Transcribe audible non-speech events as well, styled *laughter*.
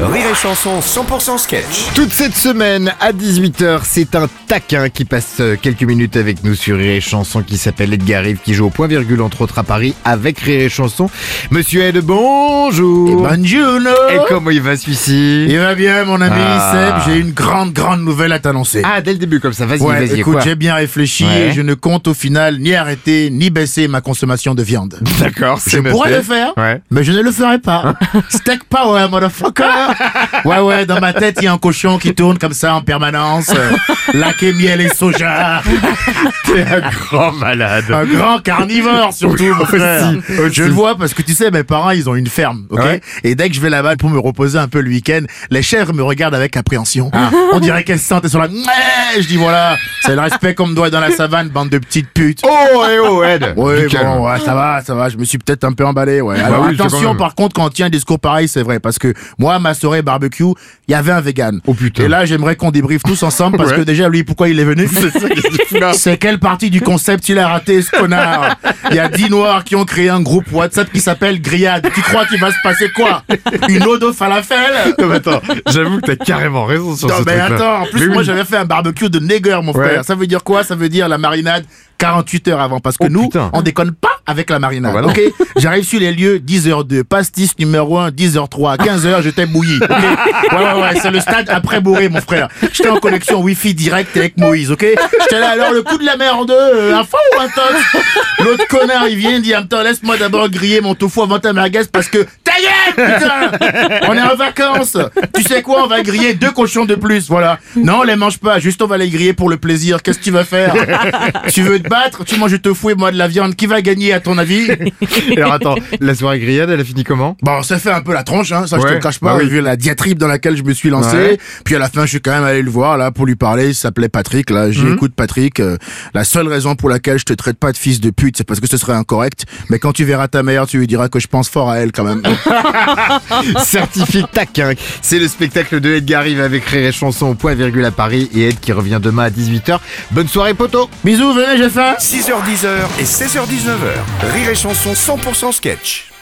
Rire et Chanson 100% sketch. Toute cette semaine à 18h, c'est un taquin qui passe euh, quelques minutes avec nous sur Rire et Chanson qui s'appelle Edgar Rive qui joue au point virgule entre autres à Paris avec Rire et Chanson. Monsieur Ed, bonjour. Bonjour Et comment il va celui-ci? Il va bien mon ami Ah. Seb, j'ai une grande grande nouvelle à t'annoncer. Ah, dès le début comme ça, vas-y, ouais, vas-y. écoute, j'ai bien réfléchi Ouais. et je ne compte au final ni arrêter ni baisser ma consommation de viande. D'accord, Je pourrais le faire, Ouais. mais je ne le ferai pas. *laughs* Steak power, motherfucker *laughs* Ouais, ouais, dans ma tête, il y a un cochon qui tourne comme ça en permanence. euh, *laughs* laqué, miel et soja. *laughs* T'es un grand malade. Un grand carnivore surtout, mon frère. Je le vois parce que tu sais, mes parents, ils ont une ferme, ok Ouais. Et dès que je vais là-bas pour me reposer un peu le week-end, les chèvres me regardent avec appréhension. Ah. On dirait qu'elles se sentent, elles sont là. Je dis voilà, c'est le respect qu'on me doit dans la savane, bande de petites putes. Oh, eh oh, Ed Ouais, bon, ouais, ça va, ça va. Je me suis peut-être un peu emballé, ouais. Alors oui, c'est quand attention, par contre, quand on tient un discours pareil, c'est vrai, parce que moi, ma soirée barbecue, il y avait un vegan. Oh, putain. Et là, j'aimerais qu'on débriefe tous ensemble, parce Ouais. que déjà, lui, pourquoi il est venu? *laughs* C'est quelle partie du concept il a raté, ce connard? Il y a dix noirs qui ont créé un groupe WhatsApp qui s'appelle Grillade. Tu crois qu'il va se passer quoi? Une ode au falafel? Non, mais attends, j'avoue que t'as carrément raison sur Non ce mais attends, en plus Mais moi oui. j'avais fait un barbecue de nègre mon Ouais. frère. Ça veut dire quoi? Ça veut dire la marinade 48 heures avant parce que Oh, nous putain. on déconne pas avec la marinade. Ah bah. OK? J'arrive sur les lieux 10h2, pastis numéro 1 10h3, 15h j'étais bouilli. OK? Ouais ouais ouais, c'est le stade après bourré mon frère. J'étais en connexion Wi-Fi direct avec Moïse, OK? J'étais là alors le coup de la merde, euh, un fond ou un tox L'autre connard il vient il dit attends laisse-moi d'abord griller mon tofu avant ta merguez parce que ta putain On est en vacances Tu sais quoi on va griller deux cochons de plus voilà. Non on les mange pas juste on va les griller pour le plaisir. Qu'est-ce que tu vas faire? Tu veux te battre Tu manges du tofu et moi de la viande. Qui va gagner à ton avis *laughs* Alors attends, la soirée grillade, elle a fini comment? Bon, ça fait un peu la tronche, hein, ça je te le cache pas, bah oui. vu la diatribe dans laquelle je me suis lancé. Ouais. Puis à la fin, je suis quand même allé le voir là pour lui parler. Il s'appelait Patrick. Là, j'ai Mhm. Patrick. euh, la seule raison pour laquelle je te traite pas de fils de pute, c'est parce que ce serait incorrect. Mais quand tu verras ta mère, tu lui diras que je pense fort à elle quand même. *laughs* Certifié taquin. C'est le spectacle de Edgar Rive avec Rire et Chanson au point virgule à Paris et Ed qui revient demain à 18h. Bonne soirée, poteau Bisous, venez, j'ai faim. 6h10 et 16h19h. Rire et Chanson 100% sketch.